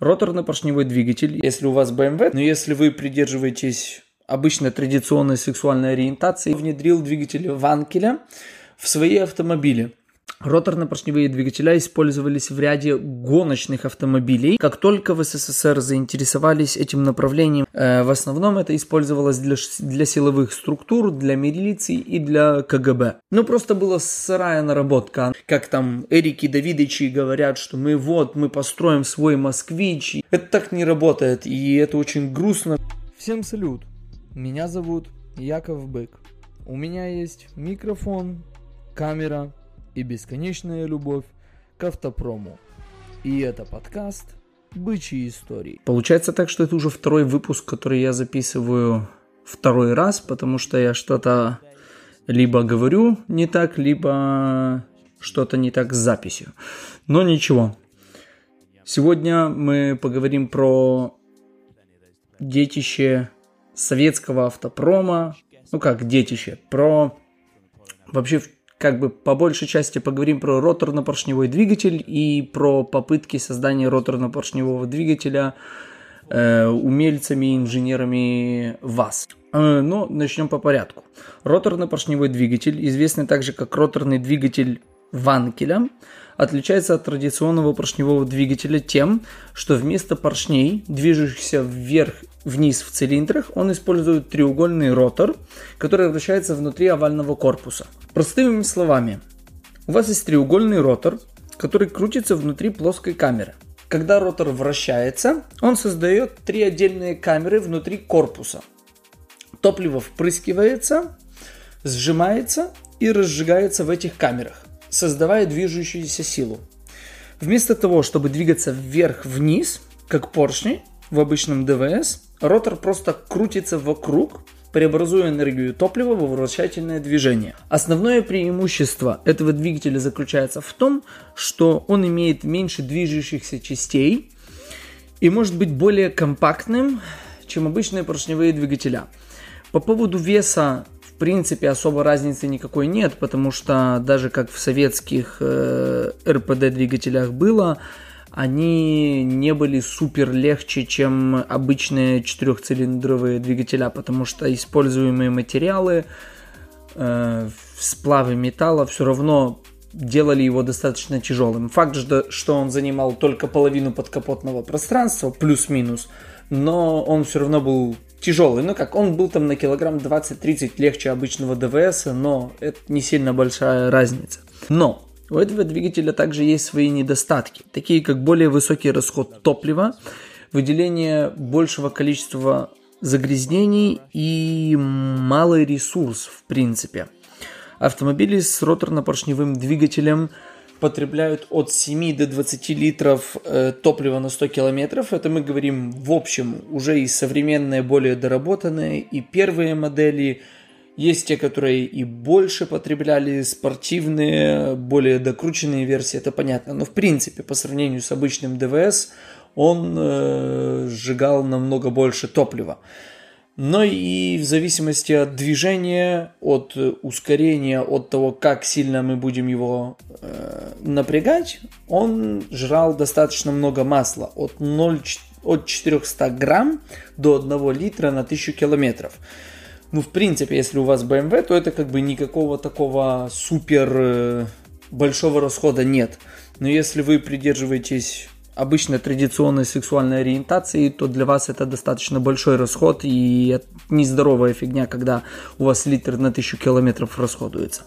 Роторно-поршневой двигатель, если у вас BMW, но если вы придерживаетесь обычной традиционной сексуальной ориентации, внедрил двигатель Ванкеля в свои автомобили. Роторно-поршневые двигателя использовались в ряде гоночных автомобилей. Как только в СССР заинтересовались этим направлением, э, в основном это использовалось для, для силовых структур, для милиции и для КГБ. Ну, просто была сырая наработка. Как там Эрики Давидовичи говорят, что мы вот, мы построим свой москвич. Это так не работает, и это очень грустно. Всем салют. Меня зовут Яков Бык. У меня есть микрофон, камера, и бесконечная любовь к автопрому. И это подкаст «Бычьи истории». Получается так, что это уже второй выпуск, который я записываю второй раз, потому что я что-то либо говорю не так, либо что-то не так с записью. Но ничего. Сегодня мы поговорим про детище советского автопрома. Ну как детище, про вообще как бы по большей части поговорим про роторно-поршневой двигатель и про попытки создания роторно-поршневого двигателя э, умельцами и инженерами ВАЗ. Э, но начнем по порядку. Роторно-поршневой двигатель, известный также как роторный двигатель Ванкеля, отличается от традиционного поршневого двигателя тем, что вместо поршней, движущихся вверх-вниз в цилиндрах, он использует треугольный ротор, который вращается внутри овального корпуса. Простыми словами, у вас есть треугольный ротор, который крутится внутри плоской камеры. Когда ротор вращается, он создает три отдельные камеры внутри корпуса. Топливо впрыскивается, сжимается и разжигается в этих камерах создавая движущуюся силу. Вместо того, чтобы двигаться вверх-вниз, как поршни в обычном ДВС, ротор просто крутится вокруг, преобразуя энергию топлива в вращательное движение. Основное преимущество этого двигателя заключается в том, что он имеет меньше движущихся частей и может быть более компактным, чем обычные поршневые двигателя. По поводу веса принципе особо разницы никакой нет, потому что даже как в советских э, РПД двигателях было, они не были супер легче, чем обычные четырехцилиндровые двигателя, потому что используемые материалы, э, сплавы металла все равно делали его достаточно тяжелым. Факт, что он занимал только половину подкапотного пространства, плюс-минус, но он все равно был тяжелый. Ну как, он был там на килограмм 20-30 легче обычного ДВС, но это не сильно большая разница. Но у этого двигателя также есть свои недостатки, такие как более высокий расход топлива, выделение большего количества загрязнений и малый ресурс в принципе. Автомобили с роторно-поршневым двигателем – потребляют от 7 до 20 литров э, топлива на 100 километров. Это мы говорим в общем уже и современные, более доработанные, и первые модели. Есть те, которые и больше потребляли, спортивные, более докрученные версии, это понятно. Но в принципе, по сравнению с обычным ДВС, он э, сжигал намного больше топлива но и в зависимости от движения, от ускорения, от того, как сильно мы будем его э, напрягать, он жрал достаточно много масла, от, 0, от 400 грамм до 1 литра на 1000 километров. Ну, в принципе, если у вас BMW, то это как бы никакого такого супер э, большого расхода нет. Но если вы придерживаетесь обычной традиционной сексуальной ориентации, то для вас это достаточно большой расход и нездоровая фигня, когда у вас литр на тысячу километров расходуется.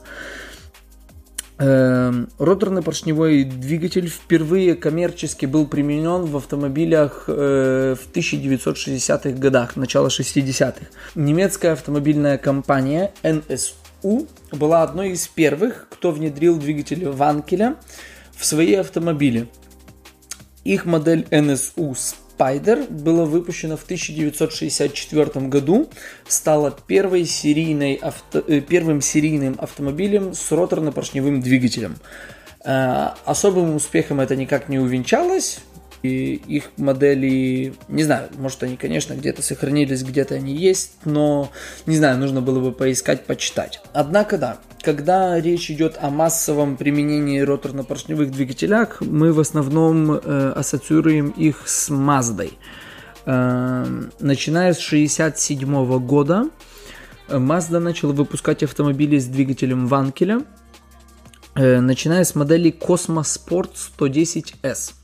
Эм, роторный поршневой двигатель впервые коммерчески был применен в автомобилях э, в 1960-х годах, начало 60-х. Немецкая автомобильная компания NSU была одной из первых, кто внедрил двигатель Ванкеля в свои автомобили – их модель NSU Spider была выпущена в 1964 году, стала первой серийной авто, э, первым серийным автомобилем с роторно-поршневым двигателем. Э, особым успехом это никак не увенчалось, И их модели, не знаю, может они, конечно, где-то сохранились, где-то они есть, но, не знаю, нужно было бы поискать, почитать. Однако, да, когда речь идет о массовом применении роторно-поршневых двигателях, мы в основном э, ассоциируем их с Маздой. Э, начиная с 1967 года Mazda начала выпускать автомобили с двигателем Ванкеля, э, начиная с модели Cosmo Sport 110S.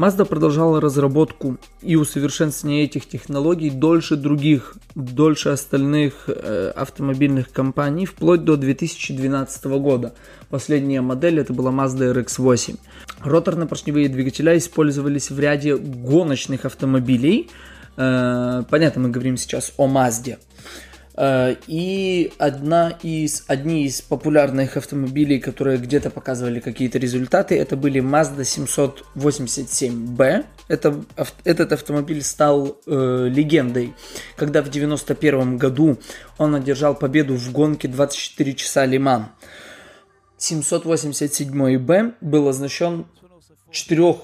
Mazda продолжала разработку и усовершенствование этих технологий дольше других, дольше остальных э, автомобильных компаний, вплоть до 2012 года. Последняя модель это была Mazda RX-8. Роторно-поршневые двигателя использовались в ряде гоночных автомобилей. Э, понятно, мы говорим сейчас о Mazda. Э, и одна из, одни из популярных автомобилей, которые где-то показывали какие-то результаты, это были Mazda 787B. Это, этот автомобиль стал э, легендой, когда в 91 году он одержал победу в гонке 24 часа Лиман. 787B был оснащен четырех,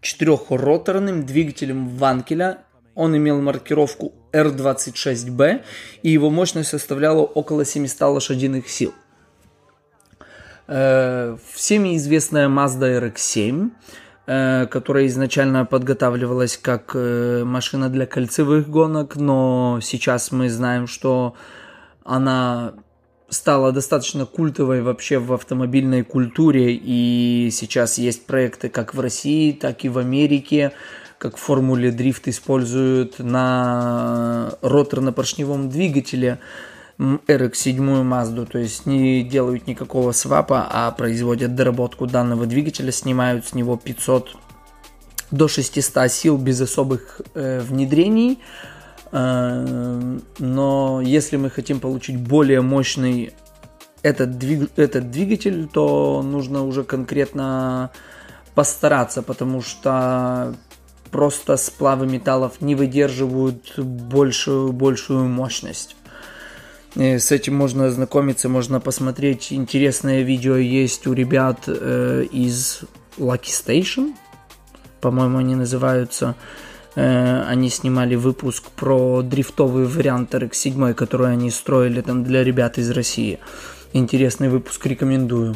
четырехроторным двигателем Ванкеля он имел маркировку R26B, и его мощность составляла около 700 лошадиных сил. Э, всеми известная Mazda RX-7, э, которая изначально подготавливалась как э, машина для кольцевых гонок, но сейчас мы знаем, что она стала достаточно культовой вообще в автомобильной культуре, и сейчас есть проекты как в России, так и в Америке, как в формуле дрифт используют на роторно-поршневом двигателе RX-7 Mazda, то есть не делают никакого свапа, а производят доработку данного двигателя, снимают с него 500 до 600 сил без особых э, внедрений. Э, но если мы хотим получить более мощный этот, двиг, этот двигатель, то нужно уже конкретно постараться, потому что просто сплавы металлов не выдерживают большую, большую мощность. И с этим можно ознакомиться, можно посмотреть. Интересное видео есть у ребят э, из Lucky Station, по-моему, они называются. Э, они снимали выпуск про дрифтовый вариант RX-7, который они строили там для ребят из России. Интересный выпуск, рекомендую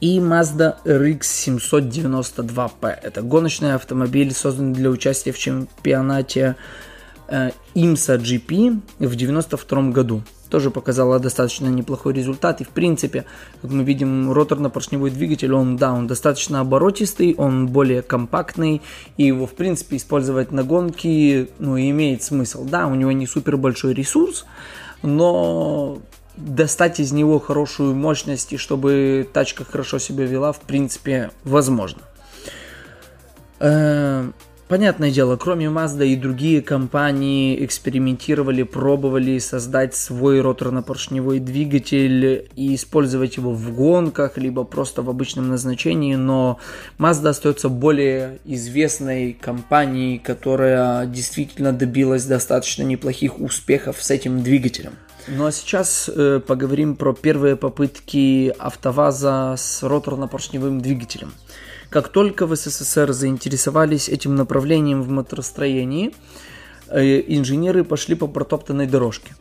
и Mazda RX 792P. Это гоночный автомобиль, созданный для участия в чемпионате э, IMSA GP в 92 году. Тоже показала достаточно неплохой результат. И в принципе, как мы видим, роторно-поршневой двигатель, он, да, он достаточно оборотистый, он более компактный, и его, в принципе, использовать на гонке, ну, имеет смысл. Да, у него не супер большой ресурс, но достать из него хорошую мощность и чтобы тачка хорошо себя вела, в принципе, возможно. Э, понятное дело, кроме Mazda и другие компании экспериментировали, пробовали создать свой роторно-поршневой двигатель и использовать его в гонках, либо просто в обычном назначении, но Mazda остается более известной компанией, которая действительно добилась достаточно неплохих успехов с этим двигателем. Ну а сейчас э, поговорим про первые попытки АвтоВАЗа с роторно-поршневым двигателем. Как только в СССР заинтересовались этим направлением в моторостроении, э, инженеры пошли по протоптанной дорожке.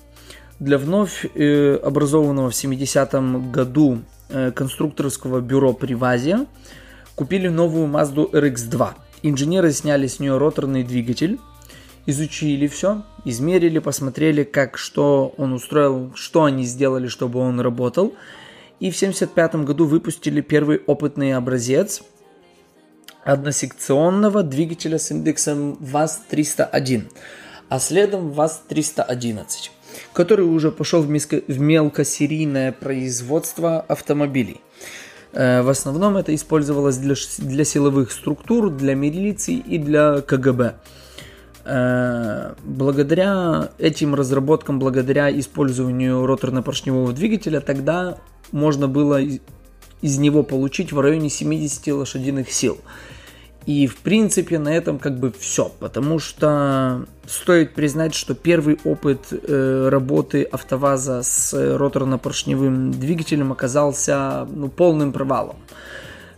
Для вновь э, образованного в 70-м году э, конструкторского бюро при ВАЗе купили новую Mazda RX-2. Инженеры сняли с нее роторный двигатель, изучили все, измерили, посмотрели, как, что он устроил, что они сделали, чтобы он работал. И в 1975 году выпустили первый опытный образец односекционного двигателя с индексом ВАЗ-301, а следом ВАЗ-311, который уже пошел в, в мелкосерийное производство автомобилей. Э, в основном это использовалось для, для силовых структур, для милиции и для КГБ. Э, благодаря этим разработкам, благодаря использованию роторно-поршневого двигателя, тогда можно было из него получить в районе 70 лошадиных сил. И в принципе на этом как бы все, потому что стоит признать, что первый опыт э, работы АвтоВАЗа с роторно-поршневым двигателем оказался ну, полным провалом.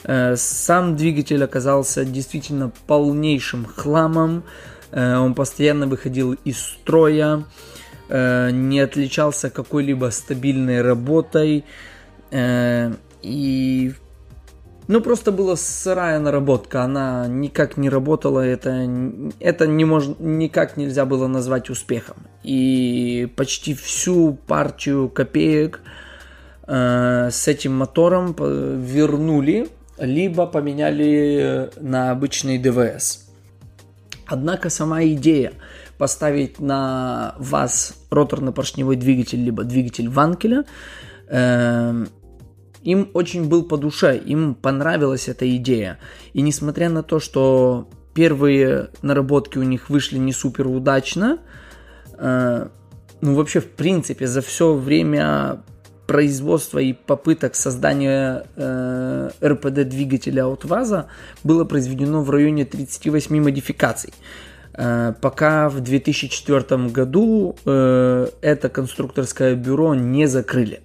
Э, сам двигатель оказался действительно полнейшим хламом. Э, он постоянно выходил из строя, э, не отличался какой-либо стабильной работой. И ну, просто была сырая наработка, она никак не работала, это, это не мож, никак нельзя было назвать успехом. И почти всю партию копеек э, с этим мотором вернули, либо поменяли на обычный ДВС. Однако сама идея поставить на ВАЗ роторно-поршневой двигатель, либо двигатель Ванкеля, э, им очень был по душе, им понравилась эта идея. И несмотря на то, что первые наработки у них вышли не супер удачно, э, ну вообще в принципе за все время производства и попыток создания э, РПД двигателя от ВАЗа было произведено в районе 38 модификаций. Э, пока в 2004 году э, это конструкторское бюро не закрыли.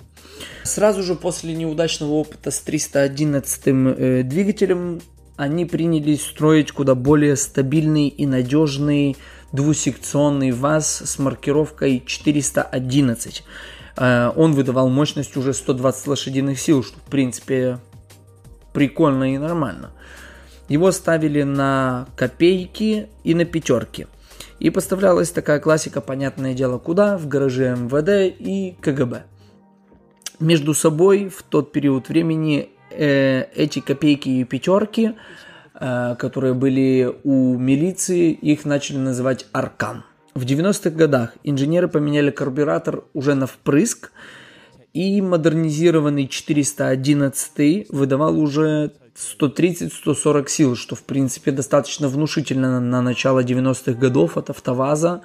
Сразу же после неудачного опыта с 311 э, двигателем они принялись строить куда более стабильный и надежный двусекционный ВАЗ с маркировкой 411. Э, он выдавал мощность уже 120 лошадиных сил, что в принципе прикольно и нормально. Его ставили на копейки и на пятерки. И поставлялась такая классика, понятное дело, куда? В гараже МВД и КГБ между собой в тот период времени э, эти копейки и пятерки, э, которые были у милиции, их начали называть Аркан. В 90-х годах инженеры поменяли карбюратор уже на впрыск, и модернизированный 411 выдавал уже 130-140 сил, что в принципе достаточно внушительно на, на начало 90-х годов от АвтоВАЗа.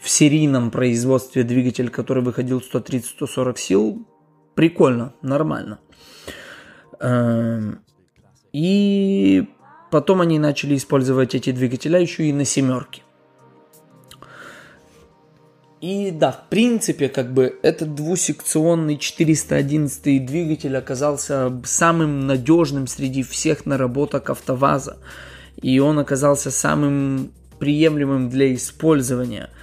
В серийном производстве двигатель, который выходил 130-140 сил, прикольно, нормально. Эм, и потом они начали использовать эти двигателя еще и на семерке. И да, в принципе, как бы этот двусекционный 411 двигатель оказался самым надежным среди всех наработок АвтоВАЗа. И он оказался самым приемлемым для использования –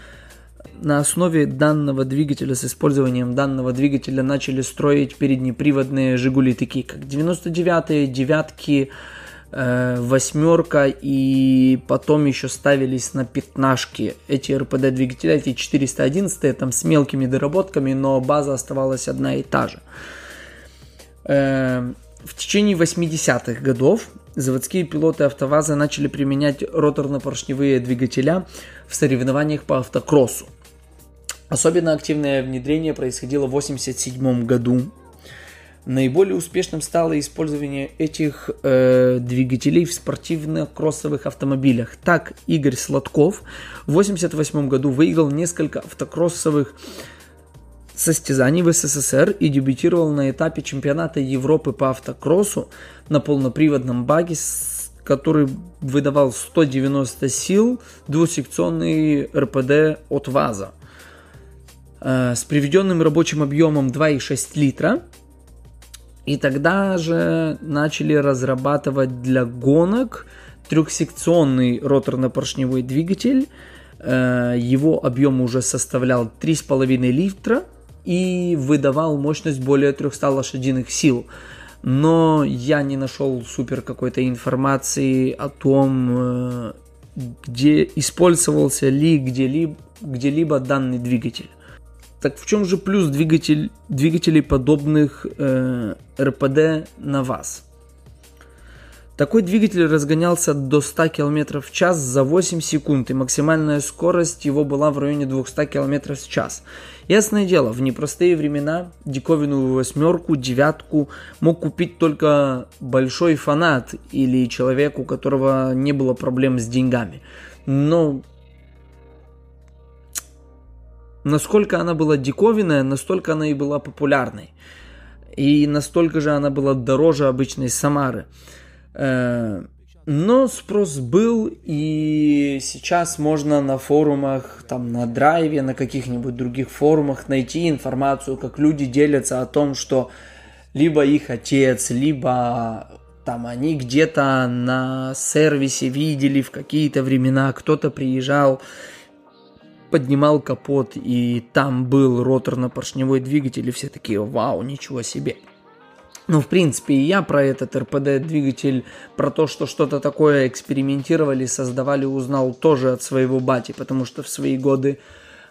на основе данного двигателя, с использованием данного двигателя начали строить переднеприводные «Жигули», такие как 99-е, девятки, э, восьмерка и потом еще ставились на пятнашки эти РПД двигателя, эти 411 там с мелкими доработками, но база оставалась одна и та же. Э, в течение 80-х годов заводские пилоты АвтоВАЗа начали применять роторно-поршневые двигателя в соревнованиях по автокроссу. Особенно активное внедрение происходило в 1987 году. Наиболее успешным стало использование этих э, двигателей в спортивно-кроссовых автомобилях. Так, Игорь Сладков в 1988 году выиграл несколько автокроссовых состязаний в СССР и дебютировал на этапе чемпионата Европы по автокроссу на полноприводном баге, который выдавал 190 сил двусекционный РПД от ВАЗа. Э, с приведенным рабочим объемом 2,6 литра. И тогда же начали разрабатывать для гонок трехсекционный роторно-поршневой двигатель. Э, его объем уже составлял 3,5 литра и выдавал мощность более 300 лошадиных сил. Но я не нашел супер какой-то информации о том, э, где использовался ли где-либо, где-либо данный двигатель. Так в чем же плюс двигатель, двигателей подобных э, РПД на ВАЗ? Такой двигатель разгонялся до 100 км в час за 8 секунд, и максимальная скорость его была в районе 200 км в час. Ясное дело, в непростые времена диковинную восьмерку, девятку мог купить только большой фанат или человек, у которого не было проблем с деньгами. Но насколько она была диковинная, настолько она и была популярной. И настолько же она была дороже обычной Самары. Э, но спрос был, и сейчас можно на форумах, там на драйве, на каких-нибудь других форумах найти информацию, как люди делятся о том, что либо их отец, либо там они где-то на сервисе видели в какие-то времена, кто-то приезжал, поднимал капот, и там был роторно-поршневой двигатель, и все такие, вау, ничего себе. Ну, в принципе, и я про этот РПД-двигатель, про то, что что-то такое экспериментировали, создавали, узнал тоже от своего бати, потому что в свои годы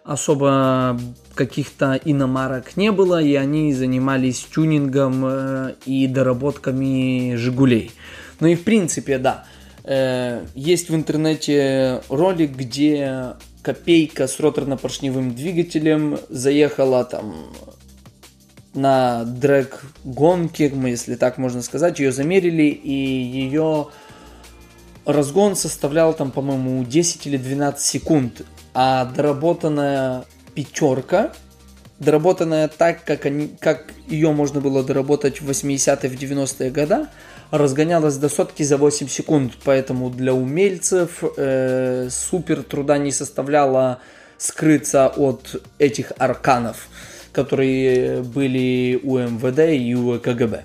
особо каких-то иномарок не было, и они занимались тюнингом э, и доработками «Жигулей». Ну и в принципе, да, э, есть в интернете ролик, где копейка с роторно-поршневым двигателем заехала там на дрэк гонки, если так можно сказать, ее замерили, и ее разгон составлял там, по-моему, 10 или 12 секунд, а доработанная пятерка, доработанная так, как, они, как ее можно было доработать в 80-е, в 90-е годы, разгонялась до сотки за 8 секунд, поэтому для умельцев э, супер труда не составляло скрыться от этих арканов которые были у МВД и у КГБ.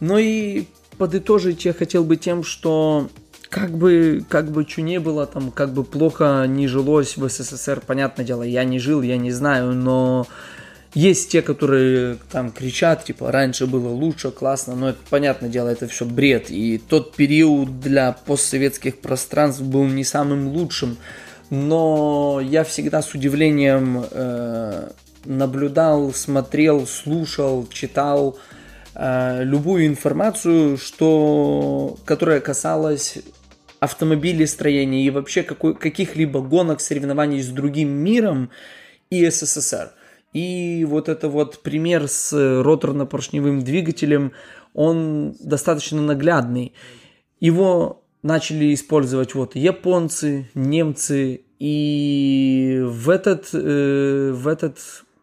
Ну и подытожить я хотел бы тем, что как бы, как бы что не было, там, как бы плохо не жилось в СССР, понятное дело, я не жил, я не знаю, но есть те, которые там кричат, типа, раньше было лучше, классно, но это, понятное дело, это все бред. И тот период для постсоветских пространств был не самым лучшим. Но я всегда с удивлением э, наблюдал, смотрел, слушал, читал э, любую информацию, что, которая касалась автомобилестроения и вообще какой, каких-либо гонок, соревнований с другим миром и СССР. И вот это вот пример с роторно-поршневым двигателем, он достаточно наглядный. Его начали использовать вот японцы, немцы, и в этот, э, в этот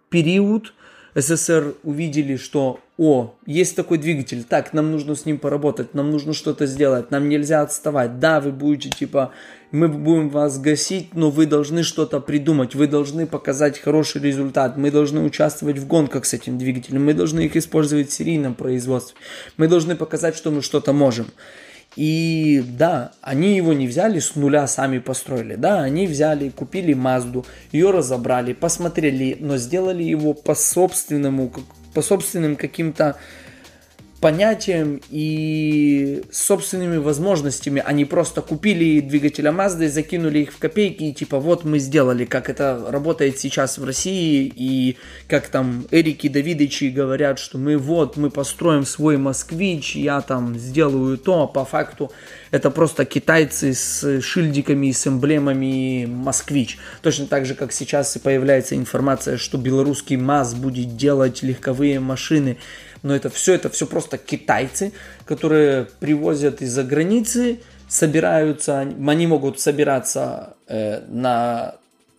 период СССР увидели, что о, есть такой двигатель, так, нам нужно с ним поработать, нам нужно что-то сделать, нам нельзя отставать. Да, вы будете типа, мы будем вас гасить, но вы должны что-то придумать, вы должны показать хороший результат, мы должны участвовать в гонках с этим двигателем, мы должны их использовать в серийном производстве, мы должны показать, что мы что-то можем. И да, они его не взяли с нуля, сами построили. Да, они взяли, купили Мазду, ее разобрали, посмотрели, но сделали его по собственному, по собственным каким-то понятиям и собственными возможностями. Они просто купили двигателя Mazda, закинули их в копейки и типа вот мы сделали, как это работает сейчас в России и как там Эрики Давидычи говорят, что мы вот, мы построим свой москвич, я там сделаю то, а по факту это просто китайцы с шильдиками и с эмблемами москвич. Точно так же, как сейчас и появляется информация, что белорусский МАЗ будет делать легковые машины но это все, это все просто китайцы, которые привозят из-за границы, собираются, они могут собираться э, на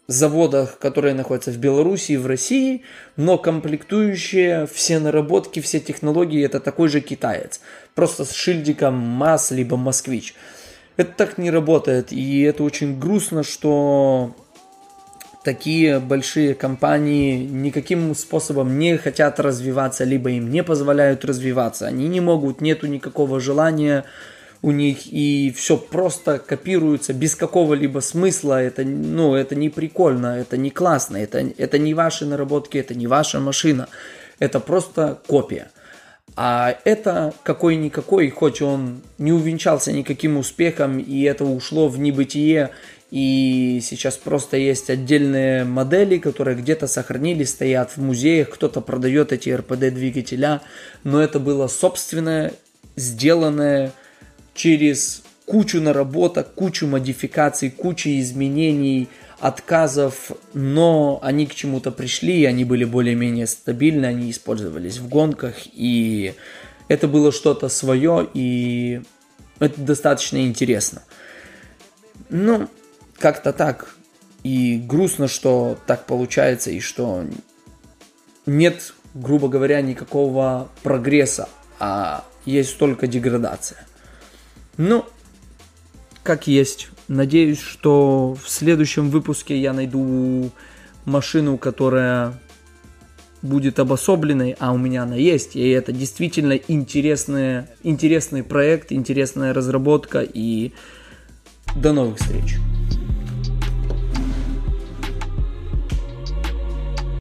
заводах, которые находятся в Беларуси и в России, но комплектующие, все наработки, все технологии это такой же китаец. Просто с шильдиком МАЗ либо Москвич. Это так не работает, и это очень грустно, что такие большие компании никаким способом не хотят развиваться, либо им не позволяют развиваться. Они не могут, нету никакого желания у них, и все просто копируется без какого-либо смысла. Это, ну, это не прикольно, это не классно, это, это не ваши наработки, это не ваша машина. Это просто копия. А это какой-никакой, хоть он не увенчался никаким успехом, и это ушло в небытие, и сейчас просто есть отдельные модели, которые где-то сохранились, стоят в музеях, кто-то продает эти РПД-двигателя, но это было собственное, сделанное через кучу наработок, кучу модификаций, кучу изменений, отказов, но они к чему-то пришли, они были более-менее стабильны, они использовались в гонках, и это было что-то свое, и это достаточно интересно. Ну, как-то так. И грустно, что так получается, и что нет, грубо говоря, никакого прогресса, а есть только деградация. Ну, как есть. Надеюсь, что в следующем выпуске я найду машину, которая будет обособленной, а у меня она есть. И это действительно интересный, интересный проект, интересная разработка. И до новых встреч!